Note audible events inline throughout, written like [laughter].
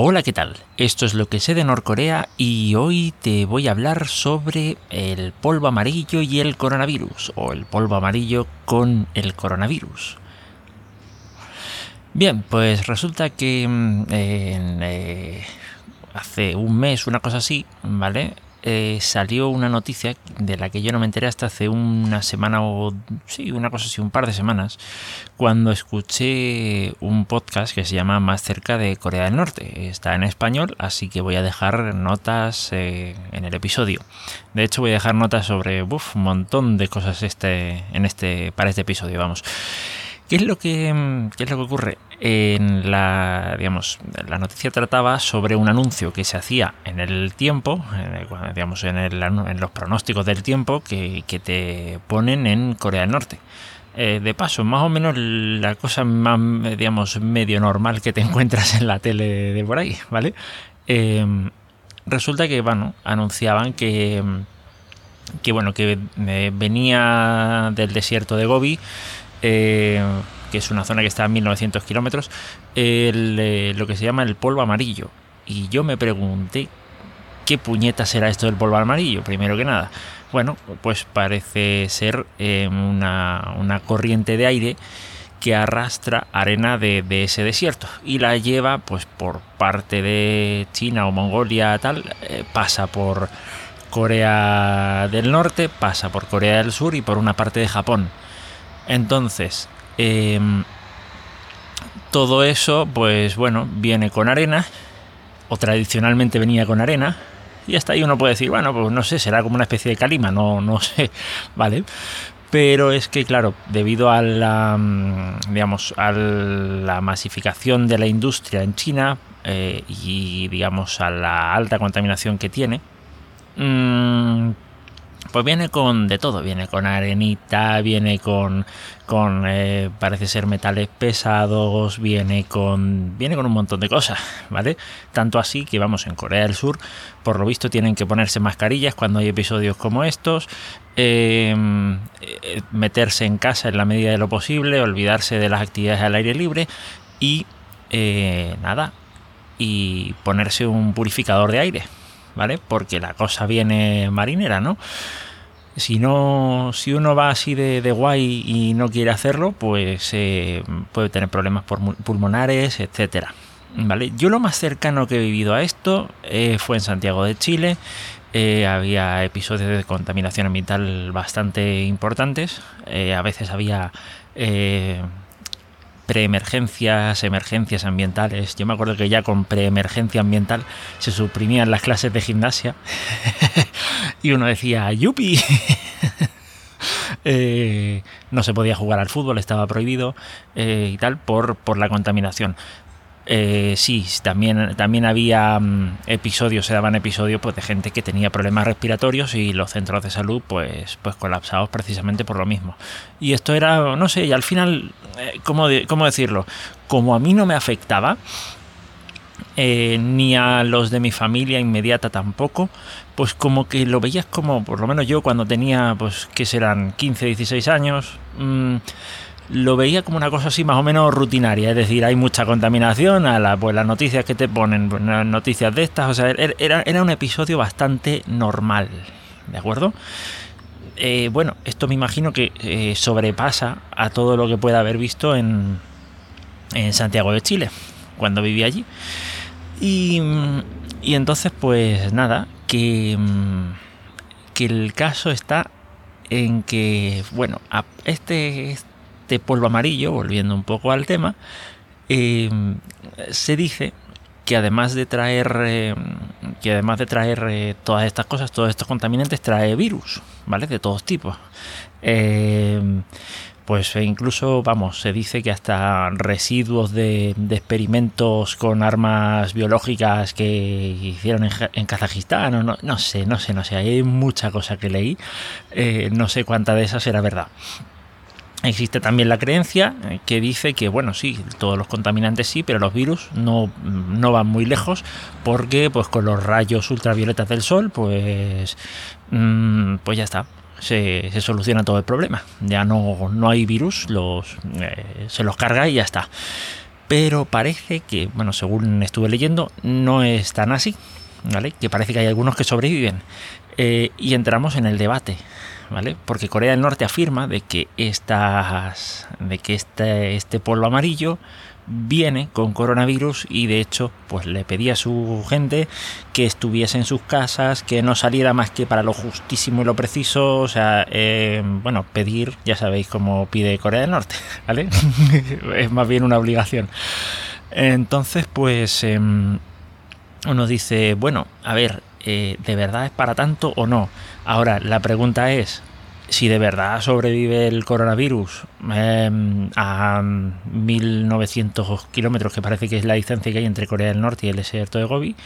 Hola, ¿qué tal? Esto es lo que sé de Norcorea y hoy te voy a hablar sobre el polvo amarillo y el coronavirus, o el polvo amarillo con el coronavirus. Bien, pues resulta que mm, eh, hace un mes, una cosa así, ¿vale? Eh, salió una noticia de la que yo no me enteré hasta hace una semana o sí, una cosa así, un par de semanas, cuando escuché un podcast que se llama Más cerca de Corea del Norte. Está en español, así que voy a dejar notas eh, en el episodio. De hecho, voy a dejar notas sobre un montón de cosas este, en este, para este episodio, vamos. ¿Qué es lo que, mm, qué es lo que ocurre? En la, digamos, la noticia trataba sobre un anuncio que se hacía en el tiempo, digamos, en, el, en los pronósticos del tiempo que, te ponen en Corea del Norte. Eh, de paso, más o menos la cosa más, digamos, medio normal que te [laughs] encuentras en la tele de por ahí, ¿vale? Em, resulta que, bueno, anunciaban que, que bueno, que eh, venía del desierto de Gobi eh, que es una zona que está a 1900 kilómetros, eh, lo que se llama el polvo amarillo. Y yo me pregunté, ¿qué puñeta será esto del polvo amarillo? Primero que nada. Bueno, pues parece ser eh, una, corriente de aire que arrastra arena de, ese desierto y la lleva pues por parte de China o Mongolia tal, pasa por Corea del Norte, pasa por Corea del Sur y por una parte de Japón. Entonces, em, todo eso, pues bueno, viene con arena, o tradicionalmente venía con arena, y hasta ahí uno puede decir, bueno, pues no sé, será como una especie de calima, no, no [laughs] sé, ¿vale? Pero es que, claro, debido a la, mm, digamos, a la masificación de la industria en China eh, y, digamos, a la alta contaminación que tiene, mmm, pues viene con de todo, viene con arenita, viene con, con eh, parece ser metales pesados, viene con, viene con un montón de cosas, ¿vale? Tanto así que vamos en Corea del Sur, por lo visto tienen que ponerse mascarillas cuando hay episodios como estos, em, eh, meterse en casa en la medida de lo posible, olvidarse de las actividades al aire libre y eh, nada, y ponerse un purificador de aire ¿vale? Porque la cosa viene marinera, ¿no? Si no, si uno va así de, guay y no quiere hacerlo, pues eh, puede tener problemas pulmonares, etcétera. ¿Vale? Yo lo más cercano que he vivido a esto eh, fue en Santiago de Chile. Eh, había episodios de contaminación ambiental bastante importantes. a veces había preemergencias, emergencias ambientales. Yo me acuerdo que ya con preemergencia ambiental se suprimían las clases de gimnasia [laughs] y uno decía, ¡yupi! [laughs] Eh, no se podía jugar al fútbol, estaba prohibido eh, y tal por, por la contaminación. Eh, sí, también, también había mm, episodios, se daban episodios pues, de gente que tenía problemas respiratorios y los centros de salud pues, pues colapsados precisamente por lo mismo. Y esto era, no sé, y al final, eh, ¿cómo, decirlo? Como a mí no me afectaba, eh, ni a los de mi familia inmediata tampoco, pues como que lo veías como, por lo menos yo cuando tenía, pues, que serán 15, 16 años, mm, lo veía como una cosa así más o menos rutinaria, es decir, hay mucha contaminación, a pues las noticias que te ponen, pues, noticias de estas, o sea, er, era, un episodio bastante normal, ¿de acuerdo? Eh, bueno, esto me imagino que eh, sobrepasa a todo lo que pueda haber visto en, Santiago de Chile, cuando vivía allí. Y, entonces, pues nada, que, que el caso está en que, bueno, este polvo amarillo, volviendo un poco al tema, eh, se dice que además de traer eh, que además de traer eh, todas estas cosas, todos estos contaminantes, trae virus, ¿vale? De todos tipos. pues incluso, vamos, se dice que hasta residuos de, experimentos con armas biológicas que hicieron en, Kazajistán, o no, no, sé, no sé, no sé, hay mucha cosa que leí, no sé cuánta de esas era verdad. Existe también la creencia eh, que dice que, bueno, sí, todos los contaminantes sí, pero los virus no, no van muy lejos porque pues con los rayos ultravioletas del sol, pues, mm, pues ya está, se, soluciona todo el problema. Ya no, no hay virus, los, eh, se los carga y ya está. Pero parece que, bueno, según estuve leyendo, no es tan así, ¿vale? Que parece que hay algunos que sobreviven. Eh, y entramos en el debate, Porque Corea del Norte afirma de que estas, de que este, este polvo amarillo viene con coronavirus y de hecho pues le pedía a su gente que estuviese en sus casas, que no saliera más que para lo justísimo y lo preciso, o sea, eh, bueno, pedir, ya sabéis cómo pide Corea del Norte, [laughs] ¿vale? [laughs] es más bien una obligación. Entonces pues em, uno dice, bueno, a ver, eh, ¿de verdad es para tanto o no? Ahora, la pregunta es, si de verdad sobrevive el coronavirus em, a 1900 kilómetros, que parece que es la distancia que hay entre Corea del Norte y el desierto de Gobi,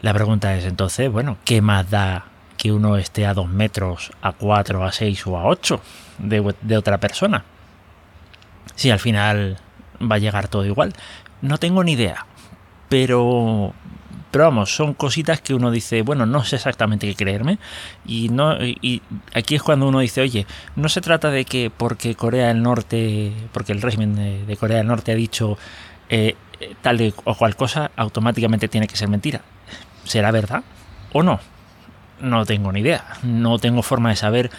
la pregunta es entonces, bueno, ¿qué más da que uno esté a 2 metros, a 4, a 6 o a 8 de, de otra persona? Si al final va a llegar todo igual. No tengo ni idea. Pero pero vamos, son cositas que uno dice, bueno, no sé exactamente qué creerme. Y, no, y aquí es cuando uno dice, oye, no se trata de que porque Corea del Norte, porque el régimen de, Corea del Norte ha dicho eh, tal o cual cosa, automáticamente tiene que ser mentira. ¿Será verdad o no? No tengo ni idea. No tengo forma de saber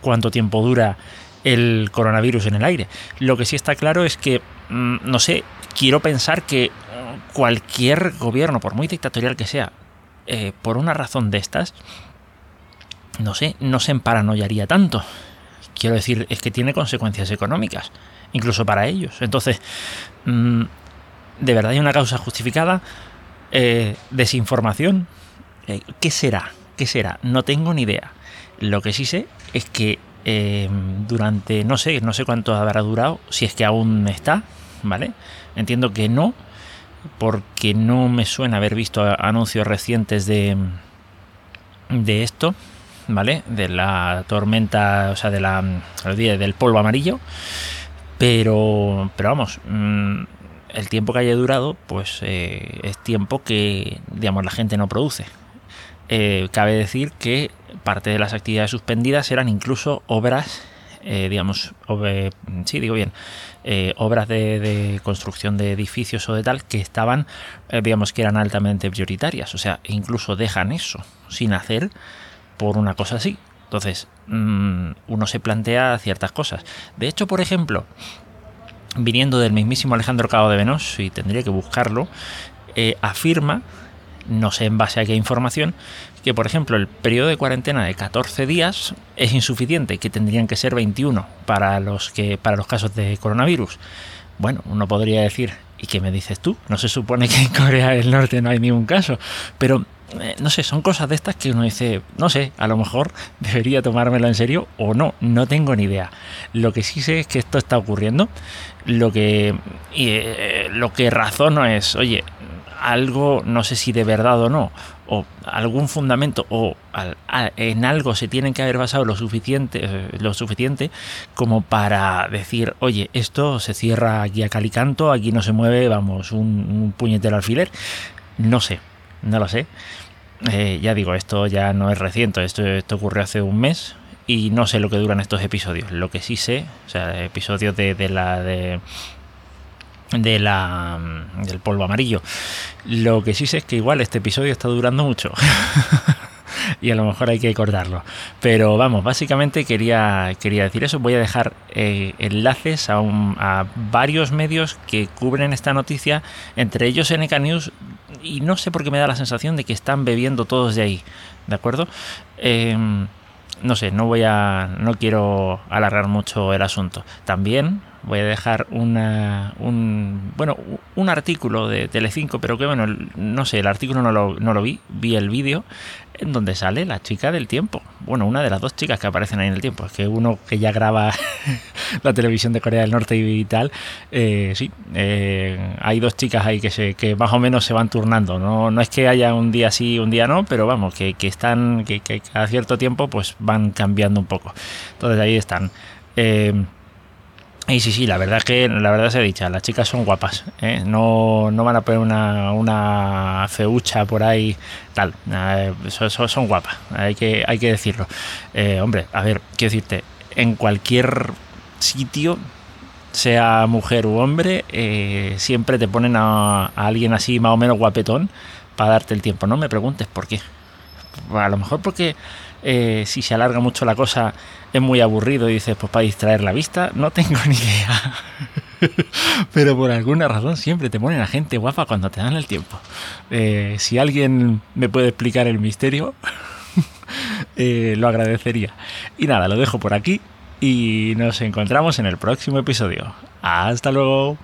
cuánto tiempo dura el coronavirus en el aire. Lo que sí está claro es que, mm, no sé, quiero pensar que cualquier gobierno, por muy dictatorial que sea, eh, por una razón de estas, no sé, no se emparanoiaría tanto. Quiero decir, es que tiene consecuencias económicas, incluso para ellos. Entonces, mm, ¿de verdad hay una causa justificada? Eh, ¿Desinformación? Eh, ¿Qué será? ¿Qué será? No tengo ni idea. Lo que sí sé es que durante, no sé, no sé cuánto habrá durado, si es que aún está, ¿vale? Entiendo que no, porque no me suena haber visto anuncios recientes de, de esto, ¿vale? De la tormenta, o sea, de la, del polvo amarillo. Pero, pero vamos, mm, el tiempo que haya durado, pues eh, es tiempo que, digamos, la gente no produce. Eh, cabe decir que parte de las actividades suspendidas eran incluso obras, eh, digamos, sí, digo bien, eh, obras de, construcción de edificios o de tal que estaban, eh, digamos que eran altamente prioritarias. O sea, incluso dejan eso sin hacer por una cosa así. Entonces, mm, uno se plantea ciertas cosas. De hecho, por ejemplo, viniendo del mismísimo Alejandro Cabo de Venos, y tendría que buscarlo, afirma, no sé en base a qué información, que, por ejemplo, el periodo de cuarentena de 14 días es insuficiente, que tendrían que ser 21 para los, que, para los casos de coronavirus. Bueno, uno podría decir, ¿y qué me dices tú? No se supone que en Corea del Norte no hay ningún caso, pero eh, no sé, son cosas de estas que uno dice, no sé, a lo mejor [laughs] debería tomármelo en serio o no, no tengo ni idea. Lo que sí sé es que esto está ocurriendo, lo que, eh, lo que razono es, oye, algo, no sé si de verdad o no, o algún fundamento o en algo se tienen que haber basado lo suficiente, eh, lo suficiente como para decir, oye, esto se cierra aquí a calicanto, aquí no se mueve, vamos, un, puñetero alfiler. No sé, no lo sé. Eh, ya digo, esto ya no es reciente, esto, esto ocurrió hace un mes y no sé lo que duran estos episodios. Lo que sí sé, o sea, episodios de, de la de de la, del polvo amarillo. Lo que sí sé es que igual este episodio está durando mucho. [laughs] [laughs] y a lo mejor hay que cortarlo. Pero vamos, básicamente quería, quería decir eso. Voy a dejar eh, enlaces a, varios medios que cubren esta noticia, entre ellos NK News, y no sé por qué me da la sensación de que están bebiendo todos de ahí. ¿De acuerdo? Em, no sé, no voy a. no quiero alargar mucho el asunto. También voy a dejar una, un, bueno, un artículo de Telecinco, pero que bueno, no sé, el artículo no lo, no lo vi, vi el vídeo en donde sale la chica del tiempo. Bueno, una de las dos chicas que aparecen ahí en el tiempo. Es que uno que ya graba [laughs] la televisión de Corea del Norte y tal, eh, sí, eh, hay dos chicas ahí que, se, que más o menos se van turnando. No, no es que haya un día sí, un día no, pero vamos, que, que están, que, que, a cierto tiempo pues van cambiando un poco. Entonces ahí están. Eh, y sí, sí, la verdad que la verdad se ha dicho, las chicas son guapas, ¿eh? no, no van a poner una, una feucha por ahí, tal, son, guapas, hay que, hay que decirlo. Eh, hombre, a ver, quiero decirte, en cualquier sitio sea mujer u hombre, eh, siempre te ponen a, alguien así más o menos guapetón para darte el tiempo. No me preguntes por qué. A lo mejor porque eh, si se alarga mucho la cosa es muy aburrido y dices, pues para distraer la vista, no tengo [laughs] ni idea. [laughs] Pero por alguna razón siempre te ponen a gente guapa cuando te dan el tiempo. Eh, si alguien me puede explicar el misterio, [laughs] lo agradecería. Y nada, lo dejo por aquí y nos encontramos en el próximo episodio. Hasta luego.